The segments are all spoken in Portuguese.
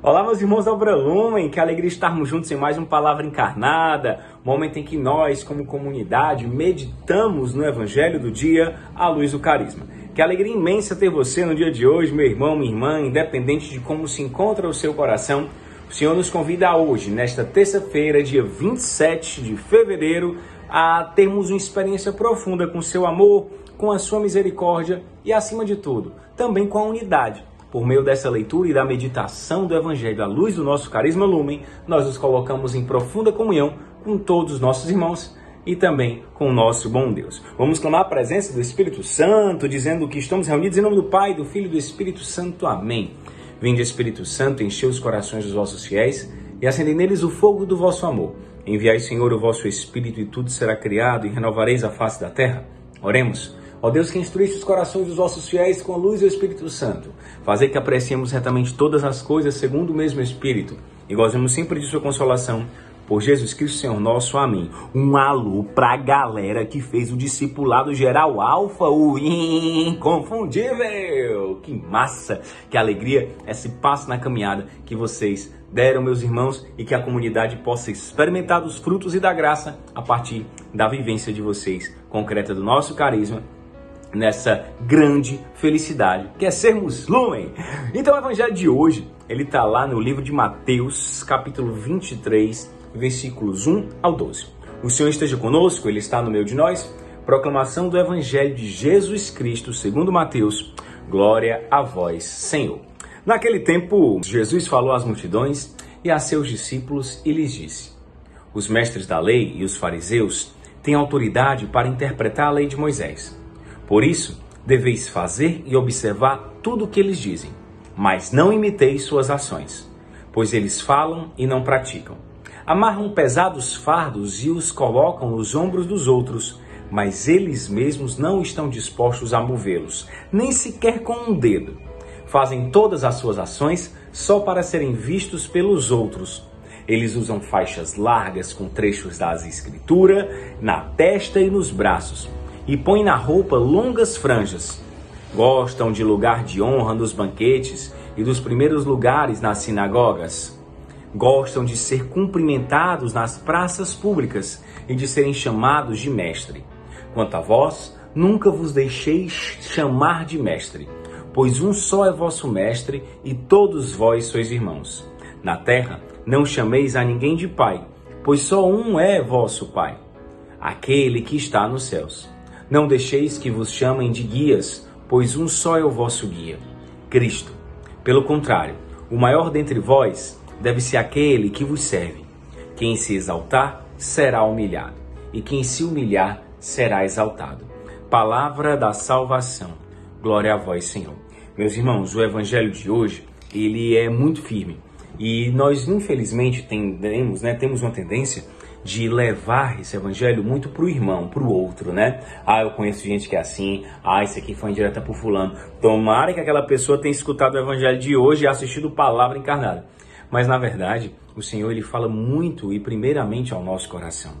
Olá, meus irmãos da Obra Lumen, que alegria estarmos juntos em mais uma Palavra Encarnada, momento em que nós, como comunidade, meditamos no Evangelho do dia à luz do carisma. Que alegria imensa ter você no dia de hoje, meu irmão, minha irmã, independente de como se encontra o seu coração. O Senhor nos convida hoje, nesta terça-feira, dia 27 de fevereiro, a termos uma experiência profunda com o seu amor, com a sua misericórdia e, acima de tudo, também com a unidade por meio dessa leitura e da meditação do Evangelho à luz do nosso carisma lumen, nós nos colocamos em profunda comunhão com todos os nossos irmãos e também com o nosso bom Deus. Vamos clamar a presença do Espírito Santo, dizendo que estamos reunidos em nome do Pai, do Filho e do Espírito Santo. Amém. Vinde, Espírito Santo, encher os corações dos vossos fiéis e acendei neles o fogo do vosso amor. Enviai, Senhor, o vosso Espírito e tudo será criado e renovareis a face da terra. Oremos. Ó Deus que instruísse os corações dos vossos fiéis com a luz do Espírito Santo, fazer que apreciemos retamente todas as coisas segundo o mesmo Espírito e gozemos sempre de sua consolação. Por Jesus Cristo, Senhor nosso. Amém. Um alô pra galera que fez o discipulado geral alfa, o inconfundível. Que massa, que alegria esse passo na caminhada que vocês deram, meus irmãos, e que a comunidade possa experimentar dos frutos e da graça a partir da vivência de vocês concreta do nosso carisma nessa grande felicidade, que é sermos lumen. Então o evangelho de hoje, ele está lá no livro de Mateus, capítulo 23, versículos 1 ao 12. O Senhor esteja conosco, ele está no meio de nós. Proclamação do evangelho de Jesus Cristo, segundo Mateus. Glória a vós, Senhor. Naquele tempo, Jesus falou às multidões e a seus discípulos e lhes disse: Os mestres da lei e os fariseus têm autoridade para interpretar a lei de Moisés. Por isso, deveis fazer e observar tudo o que eles dizem, mas não imiteis suas ações, pois eles falam e não praticam. Amarram pesados fardos e os colocam nos ombros dos outros, mas eles mesmos não estão dispostos a movê-los, nem sequer com um dedo. Fazem todas as suas ações só para serem vistos pelos outros. Eles usam faixas largas com trechos das Escritura na testa e nos braços e põem na roupa longas franjas. Gostam de lugar de honra nos banquetes e dos primeiros lugares nas sinagogas. Gostam de ser cumprimentados nas praças públicas e de serem chamados de mestre. Quanto a vós, nunca vos deixeis chamar de mestre, pois um só é vosso mestre e todos vós sois irmãos. Na terra, não chameis a ninguém de pai, pois só um é vosso pai, aquele que está nos céus. Não deixeis que vos chamem de guias, pois um só é o vosso guia, Cristo. Pelo contrário, o maior dentre vós deve ser aquele que vos serve. Quem se exaltar será humilhado, e quem se humilhar será exaltado. Palavra da salvação. Glória a vós, Senhor. Meus irmãos, o evangelho de hoje, ele é muito firme. E nós, infelizmente, tendemos, né, temos uma tendência de levar esse evangelho muito pro irmão, pro outro, né? Ah, eu conheço gente que é assim, ah, isso aqui foi indireta pro fulano. Tomara que aquela pessoa tenha escutado o evangelho de hoje e assistido Palavra Encarnada. Mas na verdade, o Senhor ele fala muito e primeiramente ao nosso coração.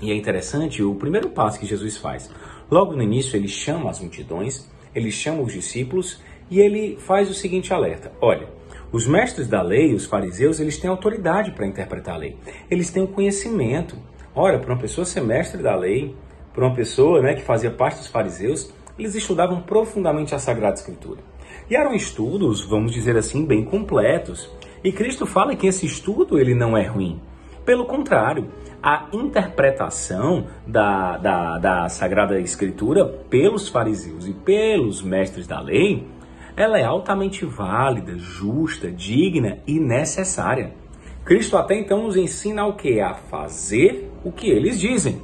E é interessante o primeiro passo que Jesus faz. Logo no início, ele chama as multidões, ele chama os discípulos e ele faz o seguinte alerta: olha, os mestres da lei, os fariseus, eles têm autoridade para interpretar a lei. Eles têm o conhecimento. Ora, para uma pessoa ser mestre da lei, para uma pessoa né, que fazia parte dos fariseus, eles estudavam profundamente a Sagrada Escritura. E eram estudos, vamos dizer assim, bem completos. E Cristo fala que esse estudo ele não é ruim. Pelo contrário, a interpretação da, da, da Sagrada Escritura pelos fariseus e pelos mestres da lei ela é altamente válida, justa, digna e necessária. Cristo até então nos ensina o que? A fazer o que eles dizem.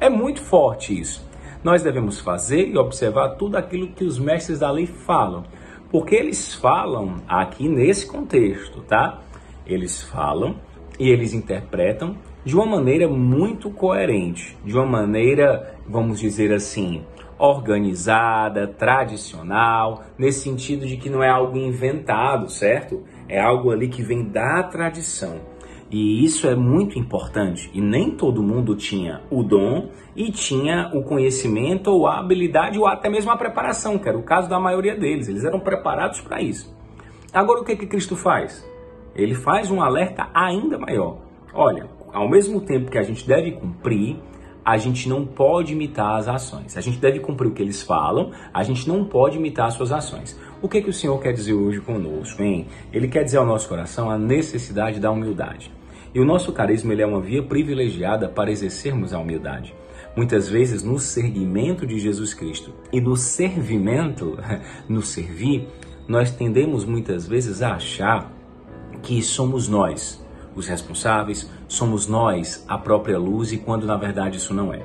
É muito forte isso. Nós devemos fazer e observar tudo aquilo que os mestres da lei falam, porque eles falam aqui nesse contexto, tá? Eles falam e eles interpretam de uma maneira muito coerente, de uma maneira, vamos dizer assim, organizada, tradicional, nesse sentido de que não é algo inventado, certo? É algo ali que vem da tradição. E isso é muito importante. E nem todo mundo tinha o dom e tinha o conhecimento ou a habilidade ou até mesmo a preparação, que era o caso da maioria deles. Eles eram preparados para isso. Agora o que, que Cristo faz? ele faz um alerta ainda maior. Olha, ao mesmo tempo que a gente deve cumprir, a gente não pode imitar as ações. A gente deve cumprir o que eles falam, a gente não pode imitar as suas ações. O que, que o Senhor quer dizer hoje conosco, hein? Ele quer dizer ao nosso coração a necessidade da humildade. E o nosso carisma ele é uma via privilegiada para exercermos a humildade. Muitas vezes, no seguimento de Jesus Cristo e no servimento, no servir, nós tendemos muitas vezes a achar que somos nós os responsáveis, somos nós a própria luz e quando na verdade isso não é.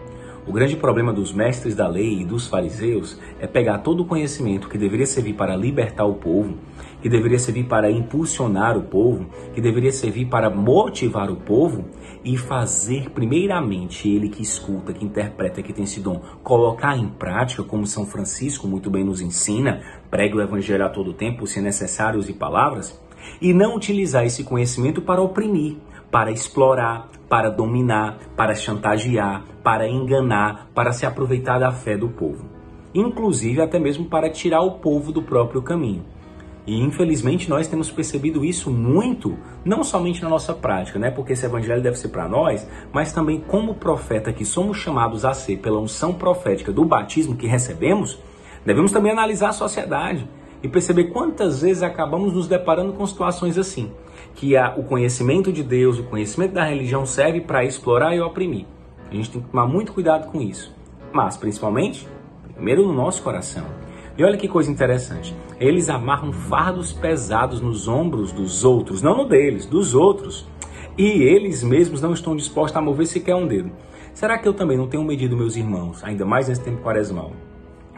O grande problema dos mestres da lei e dos fariseus é pegar todo o conhecimento que deveria servir para libertar o povo, que deveria servir para impulsionar o povo, que deveria servir para motivar o povo e fazer primeiramente ele que escuta, que interpreta, que tem esse dom, colocar em prática, como São Francisco muito bem nos ensina, pregue o evangelho a todo tempo, se necessário use palavras, e não utilizar esse conhecimento para oprimir, para explorar, para dominar, para chantagear, para enganar, para se aproveitar da fé do povo. Inclusive até mesmo para tirar o povo do próprio caminho. E infelizmente nós temos percebido isso muito, não somente na nossa prática, né? Porque esse evangelho deve ser para nós, mas também como profeta que somos chamados a ser pela unção profética do batismo que recebemos, devemos também analisar a sociedade e perceber quantas vezes acabamos nos deparando com situações assim que a, o conhecimento de Deus, o conhecimento da religião serve para explorar e oprimir. A gente tem que tomar muito cuidado com isso. Mas, principalmente, primeiro no nosso coração. E olha que coisa interessante. Eles amarram fardos pesados nos ombros dos outros, não no deles, dos outros. E eles mesmos não estão dispostos a mover sequer um dedo. Será que eu também não tenho medido meus irmãos, ainda mais nesse tempo quaresmal,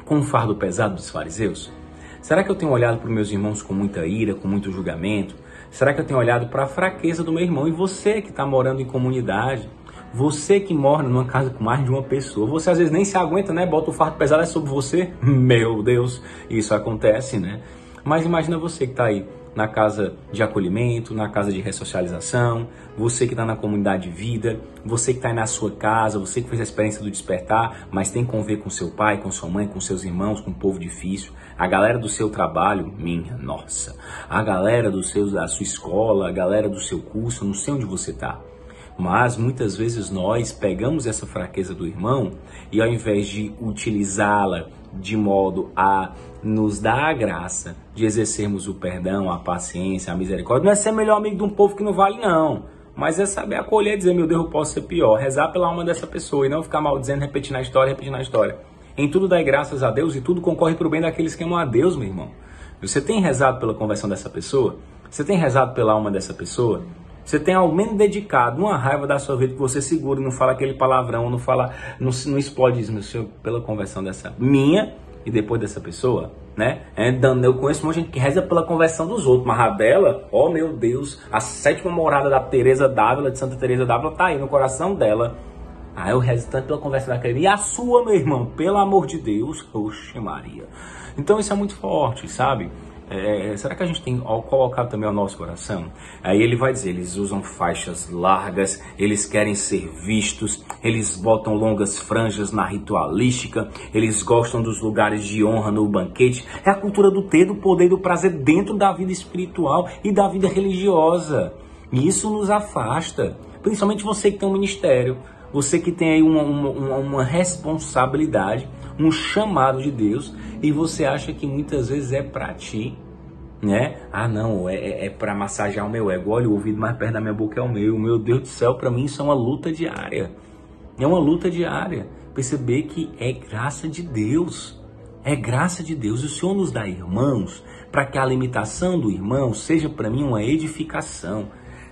com um fardo pesado dos fariseus? Será que eu tenho olhado para meus irmãos com muita ira, com muito julgamento? Será que eu tenho olhado para a fraqueza do meu irmão? E você que está morando em comunidade, você que mora numa casa com mais de uma pessoa, você às vezes nem se aguenta, né? Bota o fardo pesado é sobre você. Meu Deus, isso acontece, né? Mas imagina você que está aí na casa de acolhimento, na casa de ressocialização, você que está na comunidade de vida, você que está na sua casa, você que fez a experiência do despertar, mas tem que conviver com seu pai, com sua mãe, com seus irmãos, com um povo difícil, a galera do seu trabalho, minha nossa, a galera do seu, da sua escola, a galera do seu curso, não sei onde você está. Mas muitas vezes nós pegamos essa fraqueza do irmão e ao invés de utilizá-la de modo a nos dar a graça de exercermos o perdão, a paciência, a misericórdia, não é ser melhor amigo de um povo que não vale, não. Mas é saber acolher e dizer, meu Deus, eu posso ser pior. Rezar pela alma dessa pessoa e não ficar maldizendo, repetindo a história, repetindo a história. Em tudo dai graças a Deus e tudo concorre para o bem daqueles que amam a Deus, meu irmão. Você tem rezado pela conversão dessa pessoa? Você tem rezado pela alma dessa pessoa? Você tem ao menos dedicado uma raiva da sua vida que você segura e não fala aquele palavrão, não fala, não, não explode isso no pela conversão dessa minha e depois dessa pessoa, né? É, eu conheço um monte de gente que reza pela conversão dos outros, mas a dela, oh meu Deus, a sétima morada da Teresa Dávila, de Santa Teresa Dávila, tá aí no coração dela. Ah, eu rezo tanto pela conversão daquele. E a sua, meu irmão, pelo amor de Deus, oxe Maria. Então isso é muito forte, sabe? É, será que a gente tem colocado também ao nosso coração? Aí ele vai dizer, eles usam faixas largas, eles querem ser vistos, eles botam longas franjas na ritualística, eles gostam dos lugares de honra no banquete. É a cultura do ter, do poder do prazer dentro da vida espiritual e da vida religiosa. E isso nos afasta, principalmente você que tem um ministério, você que tem aí uma, uma, uma responsabilidade, um chamado de Deus e você acha que muitas vezes é para ti, né? Ah, não, é, é, é para massagear o meu ego. Olha, o ouvido mais perto da minha boca é o meu. Meu Deus do céu, para mim isso é uma luta diária. É uma luta diária. Perceber que é graça de Deus. É graça de Deus. E o Senhor nos dá irmãos para que a limitação do irmão seja para mim uma edificação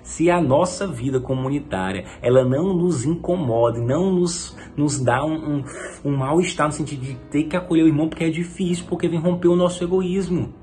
se a nossa vida comunitária ela não nos incomoda, não nos, nos dá um, um, um mal-estar no sentido de ter que acolher o irmão porque é difícil, porque vem romper o nosso egoísmo.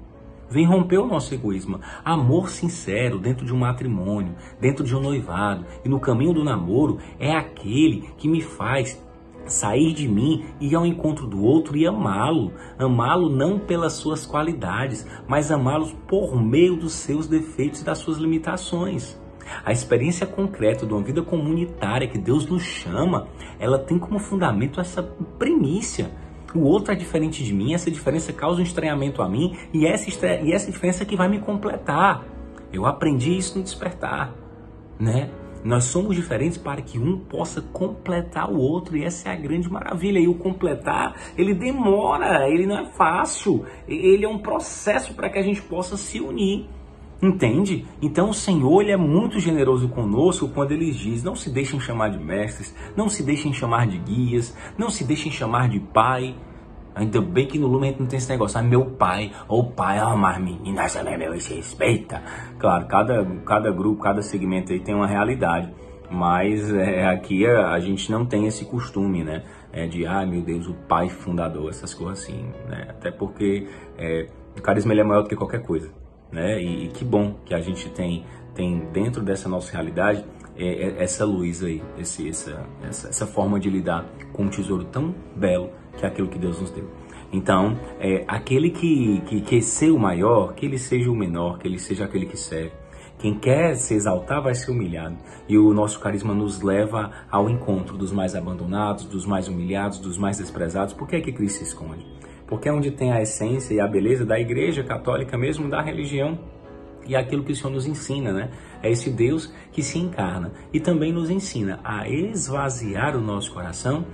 Vem romper o nosso egoísmo. Amor sincero dentro de um matrimônio, dentro de um noivado e no caminho do namoro é aquele que me faz sair de mim e ir ao encontro do outro e amá-lo. Amá-lo não pelas suas qualidades, mas amá-lo por meio dos seus defeitos e das suas limitações. A experiência concreta de uma vida comunitária que Deus nos chama, ela tem como fundamento essa primícia. O outro é diferente de mim, essa diferença causa um estranhamento a mim e essa, e essa diferença que vai me completar. Eu aprendi isso no despertar, né? Nós somos diferentes para que um possa completar o outro, e essa é a grande maravilha. E o completar, ele demora, ele não é fácil, ele é um processo para que a gente possa se unir. Entende? Então o Senhor ele é muito generoso conosco quando ele diz: não se deixem chamar de mestres, não se deixem chamar de guias, não se deixem chamar de pai. Ainda bem que no Lumen a gente não tem esse negócio, ah, meu pai, ou pai, ó, oh, mas meninas também meu, se respeita. Claro, cada, cada grupo, cada segmento aí tem uma realidade, mas é, aqui a, a, gente não tem esse costume, né? É de, ah, meu Deus, o pai fundador, essas coisas assim, né? Até porque é, o carisma ele é maior do que qualquer coisa né? E, e, que bom que a gente tem, tem dentro dessa nossa realidade é, é, essa luz aí, esse, essa, essa, essa, forma de lidar com um tesouro tão belo que é aquilo que Deus nos deu. Então, é, aquele que, que quer ser o maior, que ele seja o menor, que ele seja aquele que serve. Quem quer se exaltar vai ser humilhado. E o nosso carisma nos leva ao encontro dos mais abandonados, dos mais humilhados, dos mais desprezados. Por que é que Cristo se esconde? Porque é onde tem a essência e a beleza da igreja católica mesmo, da religião e aquilo que o Senhor nos ensina, né? É esse Deus que se encarna e também nos ensina a esvaziar o nosso coração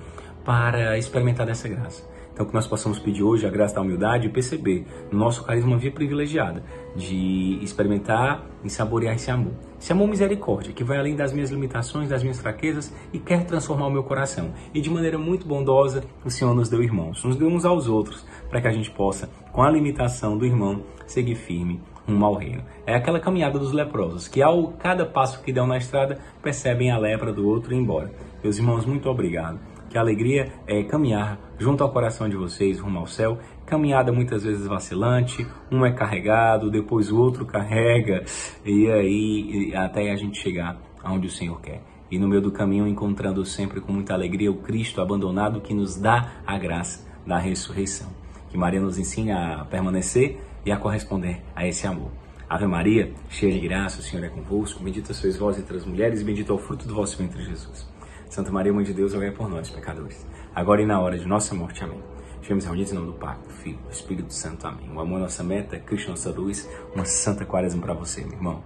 para experimentar dessa graça. Então, que nós possamos pedir hoje a graça da humildade e perceber no nosso carisma via privilegiada de experimentar e saborear esse amor. Esse amor misericórdia, que vai além das minhas limitações, das minhas fraquezas e quer transformar o meu coração. E de maneira muito bondosa, o Senhor nos deu irmãos, nos deu uns aos outros, para que a gente possa, com a limitação do irmão, seguir firme rumo ao reino. É aquela caminhada dos leprosos, que ao cada passo que dão na estrada, percebem a lepra do outro e embora. Meus irmãos, muito obrigado que alegria é caminhar junto ao coração de vocês rumo ao céu. Caminhada muitas vezes vacilante, um é carregado, depois o outro carrega, e aí até a gente chegar aonde o Senhor quer. E no meio do caminho encontrando sempre com muita alegria o Cristo abandonado que nos dá a graça da ressurreição. Que Maria nos ensine a permanecer e a corresponder a esse amor. Ave Maria, cheia de graça, o Senhor é convosco, bendita sois vós entre as mulheres e bendito é o fruto do vosso ventre, Jesus. Santa Maria, Mãe de Deus, rogai por nós, pecadores, agora e na hora de nossa morte. Amém. Estivemos reunidos em nome do Pai, do Filho, do Espírito Santo. Amém. O amor é nossa meta, Cristo nossa luz. Uma santa quaresma para você, meu irmão.